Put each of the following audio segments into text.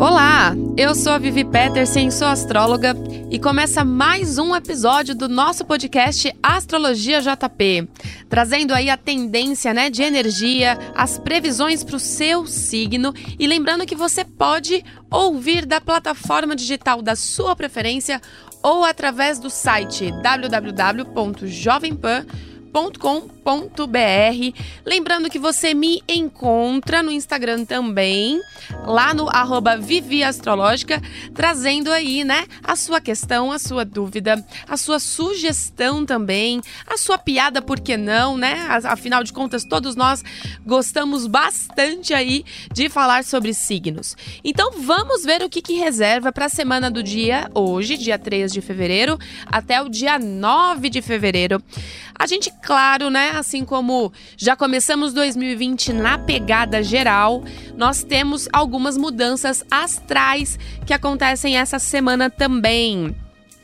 Olá, eu sou a Vivi Peterson, sou astróloga e começa mais um episódio do nosso podcast Astrologia JP, trazendo aí a tendência, né, de energia, as previsões para o seu signo e lembrando que você pode ouvir da plataforma digital da sua preferência ou através do site www.jovempan.com www.astrologia.com.br. Lembrando que você me encontra no Instagram também, lá no arroba Vivi Astrológica, trazendo aí, né, a sua questão, a sua dúvida, a sua sugestão também, a sua piada, por que não, né? Afinal de contas, todos nós gostamos bastante aí de falar sobre signos. Então vamos ver o que, que reserva para a semana do dia hoje, dia 3 de fevereiro, até o dia 9 de fevereiro. A gente, claro, né, assim como já começamos 2020 na pegada geral, nós temos algumas mudanças astrais que acontecem essa semana também.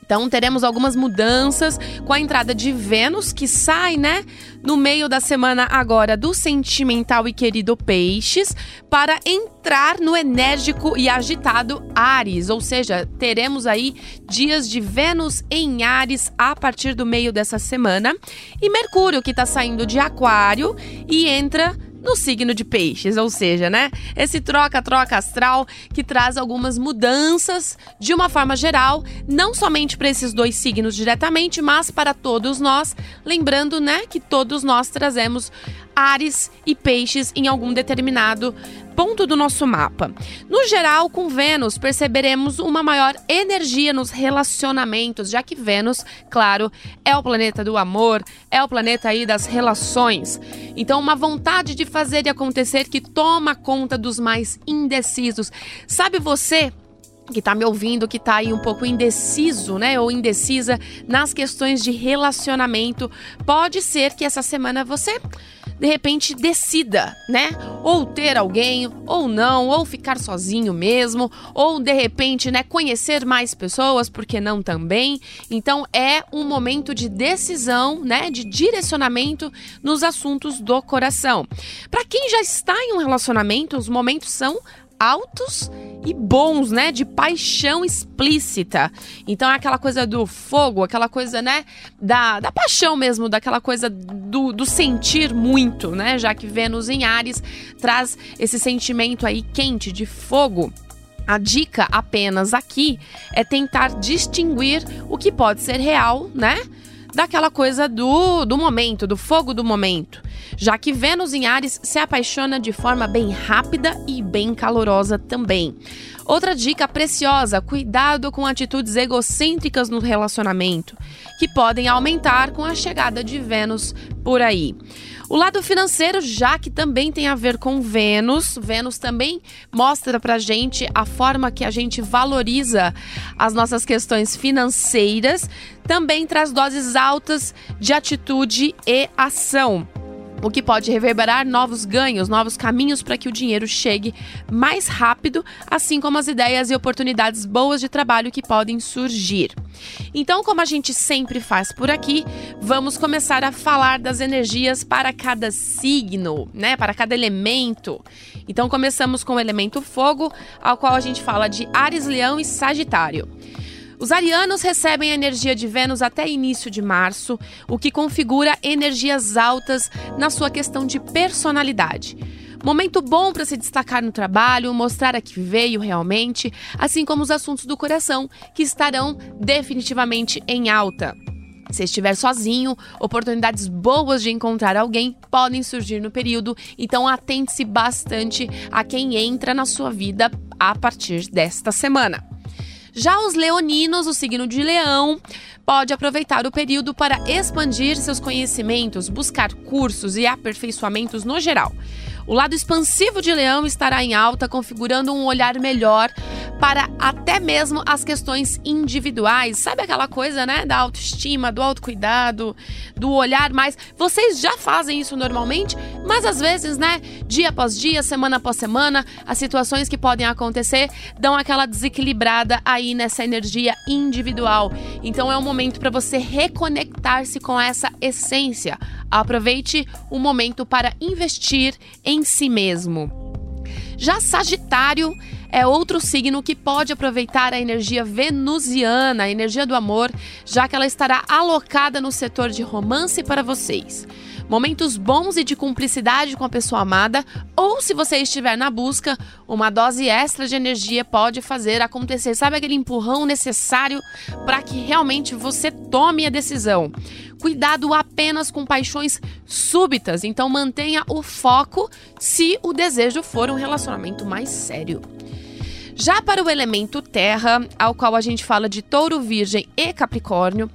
Então teremos algumas mudanças com a entrada de Vênus, que sai, né, no meio da semana agora do sentimental e querido Peixes, para entrar no enérgico e agitado Ares. Ou seja, teremos aí dias de Vênus em Ares a partir do meio dessa semana. E Mercúrio, que está saindo de Aquário e entra no signo de peixes, ou seja, né? Esse troca-troca astral que traz algumas mudanças de uma forma geral, não somente para esses dois signos diretamente, mas para todos nós, lembrando, né, que todos nós trazemos Ares e Peixes em algum determinado ponto do nosso mapa. No geral, com Vênus, perceberemos uma maior energia nos relacionamentos, já que Vênus, claro, é o planeta do amor, é o planeta aí das relações. Então, uma vontade de fazer e acontecer que toma conta dos mais indecisos. Sabe você que está me ouvindo, que está aí um pouco indeciso, né, ou indecisa nas questões de relacionamento, pode ser que essa semana você de repente decida, né? Ou ter alguém, ou não, ou ficar sozinho mesmo, ou de repente, né, conhecer mais pessoas, porque não também. Então é um momento de decisão, né, de direcionamento nos assuntos do coração. Para quem já está em um relacionamento, os momentos são altos e bons, né? De paixão explícita. Então é aquela coisa do fogo, aquela coisa, né? Da, da paixão mesmo, daquela coisa do, do sentir muito, né? Já que Vênus em Ares traz esse sentimento aí quente de fogo. A dica apenas aqui é tentar distinguir o que pode ser real, né? daquela coisa do, do momento, do fogo do momento, já que Vênus em Ares se apaixona de forma bem rápida e bem calorosa também. Outra dica preciosa: cuidado com atitudes egocêntricas no relacionamento, que podem aumentar com a chegada de Vênus por aí. O lado financeiro, já que também tem a ver com Vênus, Vênus também mostra pra gente a forma que a gente valoriza as nossas questões financeiras, também traz doses altas de atitude e ação o que pode reverberar novos ganhos, novos caminhos para que o dinheiro chegue mais rápido, assim como as ideias e oportunidades boas de trabalho que podem surgir. Então, como a gente sempre faz por aqui, vamos começar a falar das energias para cada signo, né? Para cada elemento. Então, começamos com o elemento fogo, ao qual a gente fala de Ares, Leão e Sagitário. Os arianos recebem a energia de Vênus até início de março, o que configura energias altas na sua questão de personalidade. Momento bom para se destacar no trabalho, mostrar a que veio realmente, assim como os assuntos do coração, que estarão definitivamente em alta. Se estiver sozinho, oportunidades boas de encontrar alguém podem surgir no período, então atente-se bastante a quem entra na sua vida a partir desta semana. Já os leoninos, o signo de leão, pode aproveitar o período para expandir seus conhecimentos, buscar cursos e aperfeiçoamentos no geral. O lado expansivo de Leão estará em alta, configurando um olhar melhor para até mesmo as questões individuais. Sabe aquela coisa, né, da autoestima, do autocuidado, do olhar mais. Vocês já fazem isso normalmente, mas às vezes, né, dia após dia, semana após semana, as situações que podem acontecer dão aquela desequilibrada aí nessa energia individual. Então é um momento para você reconectar-se com essa essência. Aproveite o momento para investir em si mesmo. Já Sagitário é outro signo que pode aproveitar a energia venusiana, a energia do amor, já que ela estará alocada no setor de romance para vocês momentos bons e de cumplicidade com a pessoa amada, ou se você estiver na busca, uma dose extra de energia pode fazer acontecer. Sabe aquele empurrão necessário para que realmente você tome a decisão? Cuidado apenas com paixões súbitas, então mantenha o foco se o desejo for um relacionamento mais sério. Já para o elemento terra, ao qual a gente fala de touro, virgem e capricórnio,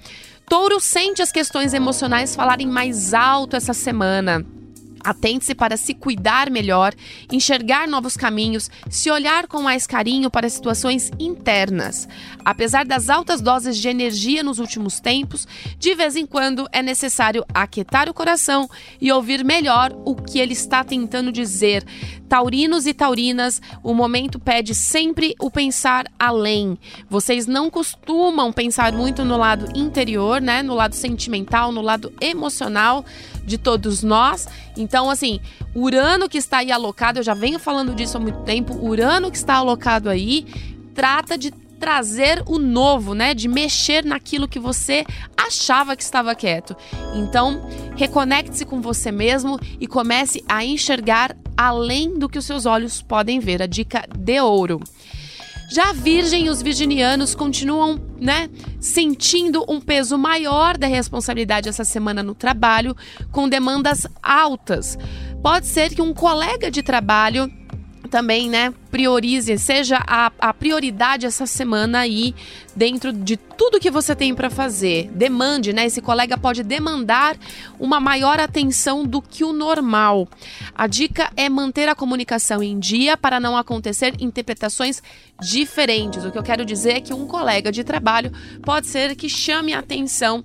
Touro sente as questões emocionais falarem mais alto essa semana. Atente-se para se cuidar melhor, enxergar novos caminhos, se olhar com mais carinho para situações internas. Apesar das altas doses de energia nos últimos tempos, de vez em quando é necessário aquietar o coração e ouvir melhor o que ele está tentando dizer. Taurinos e taurinas, o momento pede sempre o pensar além. Vocês não costumam pensar muito no lado interior, né? No lado sentimental, no lado emocional de todos nós. Então, assim, Urano que está aí alocado, eu já venho falando disso há muito tempo, Urano que está alocado aí, trata de trazer o novo, né? De mexer naquilo que você achava que estava quieto. Então, reconecte-se com você mesmo e comece a enxergar além do que os seus olhos podem ver. A dica de ouro. Já a Virgem e os virginianos continuam, né, sentindo um peso maior da responsabilidade essa semana no trabalho, com demandas altas. Pode ser que um colega de trabalho também, né, priorize, seja a, a prioridade essa semana aí dentro de tudo que você tem para fazer. Demande, né? Esse colega pode demandar uma maior atenção do que o normal. A dica é manter a comunicação em dia para não acontecer interpretações diferentes. O que eu quero dizer é que um colega de trabalho pode ser que chame a atenção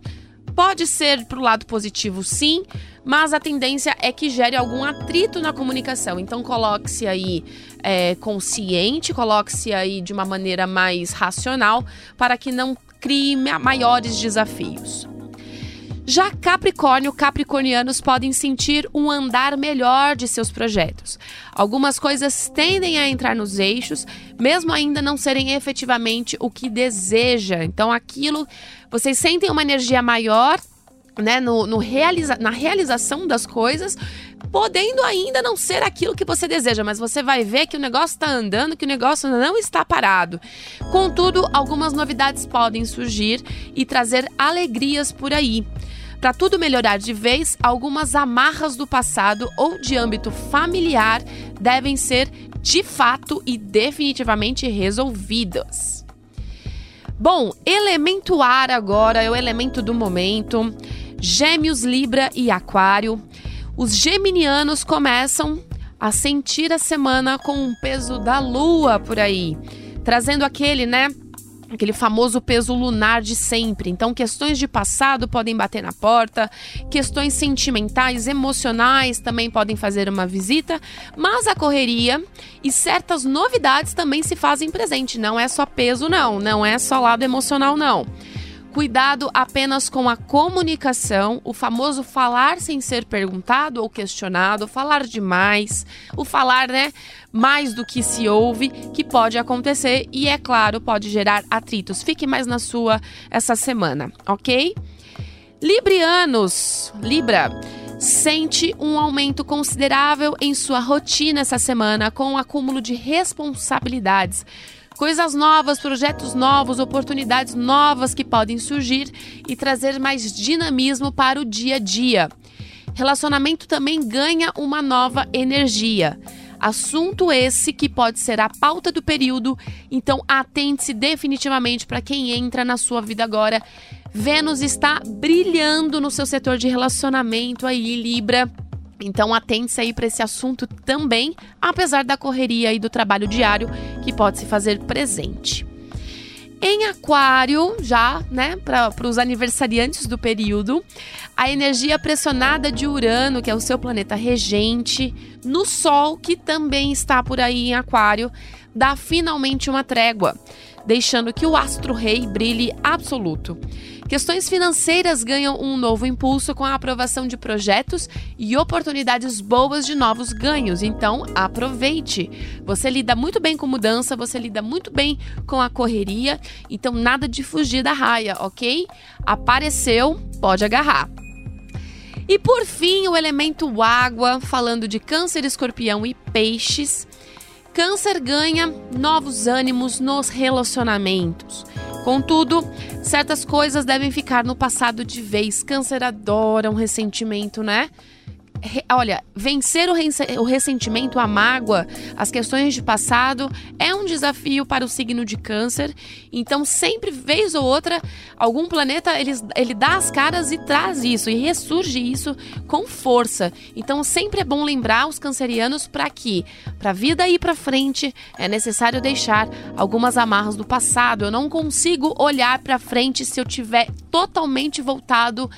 Pode ser para o lado positivo, sim, mas a tendência é que gere algum atrito na comunicação. Então, coloque-se aí é, consciente, coloque-se aí de uma maneira mais racional para que não crie maiores desafios. Já Capricórnio, capricornianos podem sentir um andar melhor de seus projetos. Algumas coisas tendem a entrar nos eixos, mesmo ainda não serem efetivamente o que deseja. Então, aquilo, vocês sentem uma energia maior né, no, no realiza na realização das coisas, podendo ainda não ser aquilo que você deseja, mas você vai ver que o negócio está andando, que o negócio não está parado. Contudo, algumas novidades podem surgir e trazer alegrias por aí. Para tudo melhorar de vez, algumas amarras do passado ou de âmbito familiar devem ser de fato e definitivamente resolvidas. Bom, elemento ar agora é o elemento do momento. Gêmeos, Libra e Aquário. Os geminianos começam a sentir a semana com o peso da lua por aí, trazendo aquele, né, aquele famoso peso lunar de sempre. Então, questões de passado podem bater na porta, questões sentimentais, emocionais também podem fazer uma visita, mas a correria e certas novidades também se fazem presente. Não é só peso, não, não é só lado emocional, não. Cuidado apenas com a comunicação, o famoso falar sem ser perguntado ou questionado, falar demais, o falar, né, mais do que se ouve, que pode acontecer e é claro, pode gerar atritos. Fique mais na sua essa semana, OK? Librianos, Libra, sente um aumento considerável em sua rotina essa semana com o acúmulo de responsabilidades coisas novas, projetos novos, oportunidades novas que podem surgir e trazer mais dinamismo para o dia a dia. Relacionamento também ganha uma nova energia. Assunto esse que pode ser a pauta do período, então atente-se definitivamente para quem entra na sua vida agora. Vênus está brilhando no seu setor de relacionamento aí, Libra. Então atente-se aí para esse assunto também, apesar da correria e do trabalho diário que pode se fazer presente. Em Aquário, já, né, para os aniversariantes do período, a energia pressionada de Urano, que é o seu planeta regente, no Sol, que também está por aí em Aquário, dá finalmente uma trégua deixando que o astro-rei brilhe absoluto. Questões financeiras ganham um novo impulso com a aprovação de projetos e oportunidades boas de novos ganhos, então aproveite. Você lida muito bem com mudança, você lida muito bem com a correria, então nada de fugir da raia, ok? Apareceu, pode agarrar. E por fim, o elemento água, falando de Câncer, Escorpião e Peixes. Câncer ganha novos ânimos nos relacionamentos. Contudo, certas coisas devem ficar no passado de vez. Câncer adora um ressentimento, né? Olha, vencer o, ressentimento, a mágoa, as questões de passado é um desafio para o signo de Câncer. Então, sempre, vez ou outra, algum planeta ele, ele dá as caras e traz isso e ressurge isso com força. Então, sempre é bom lembrar os cancerianos para que, para a vida ir para frente, é necessário deixar algumas amarras do passado. Eu não consigo olhar para frente se eu tiver totalmente voltado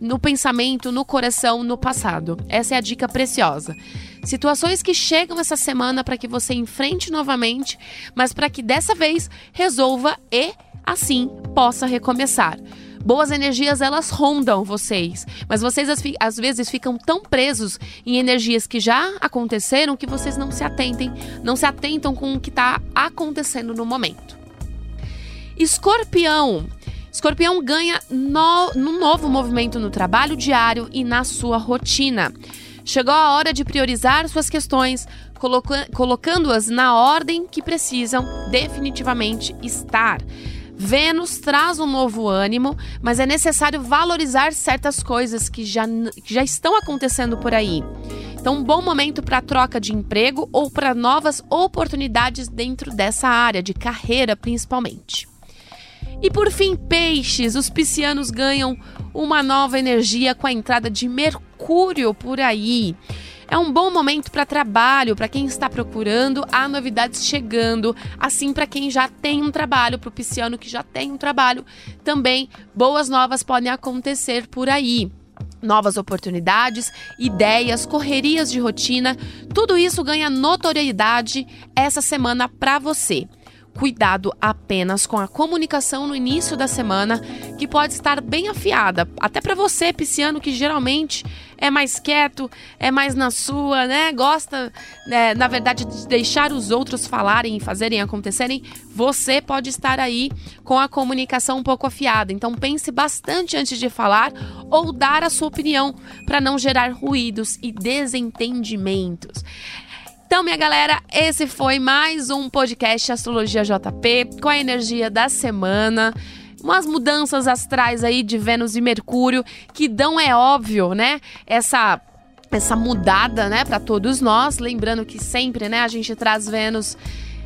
no pensamento, no coração, no passado. Essa é a dica preciosa. Situações que chegam essa semana para que você enfrente novamente, mas para que dessa vez resolva e assim possa recomeçar. Boas energias elas rondam vocês, mas vocês às vezes ficam tão presos em energias que já aconteceram que vocês não se atentem, não se atentam com o que está acontecendo no momento. Escorpião, Escorpião ganha no, no novo movimento no trabalho diário e na sua rotina. Chegou a hora de priorizar suas questões, coloca, colocando-as na ordem que precisam definitivamente estar. Vênus traz um novo ânimo, mas é necessário valorizar certas coisas que já, que já estão acontecendo por aí. Então, um bom momento para troca de emprego ou para novas oportunidades dentro dessa área, de carreira principalmente. E por fim, peixes. Os piscianos ganham uma nova energia com a entrada de Mercúrio por aí. É um bom momento para trabalho, para quem está procurando, há novidades chegando. Assim, para quem já tem um trabalho, para o pisciano que já tem um trabalho, também boas novas podem acontecer por aí novas oportunidades, ideias, correrias de rotina, tudo isso ganha notoriedade essa semana para você cuidado apenas com a comunicação no início da semana, que pode estar bem afiada, até para você, pisciano, que geralmente é mais quieto, é mais na sua, né? Gosta, né, na verdade, de deixar os outros falarem fazerem acontecerem. Você pode estar aí com a comunicação um pouco afiada. Então pense bastante antes de falar ou dar a sua opinião para não gerar ruídos e desentendimentos. Então, minha galera, esse foi mais um podcast Astrologia JP com a energia da semana umas mudanças astrais aí de Vênus e Mercúrio que dão, é óbvio, né? Essa essa mudada, né, para todos nós. Lembrando que sempre, né, a gente traz Vênus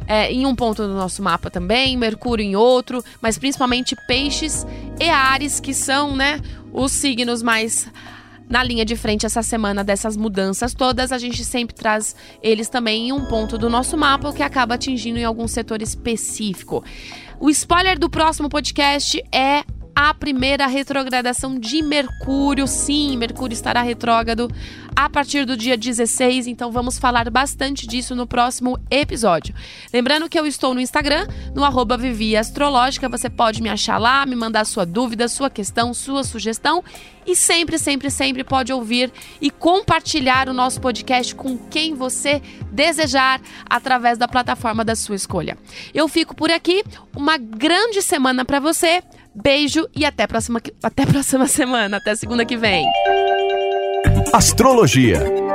é, em um ponto do nosso mapa também, Mercúrio em outro, mas principalmente Peixes e Ares, que são, né, os signos mais na linha de frente essa semana dessas mudanças todas, a gente sempre traz eles também em um ponto do nosso mapa, que acaba atingindo em algum setor específico. O spoiler do próximo podcast é a primeira retrogradação de Mercúrio. Sim, Mercúrio estará retrógrado a partir do dia 16, então vamos falar bastante disso no próximo episódio. Lembrando que eu estou no Instagram, no arroba Vivi Astrológica, você pode me achar lá, me mandar sua dúvida, sua questão, sua sugestão e sempre, sempre, sempre pode ouvir e compartilhar o nosso podcast com quem você desejar através da plataforma da sua escolha. Eu fico por aqui, uma grande semana para você. Beijo e até próxima, até próxima semana, até segunda que vem. Astrologia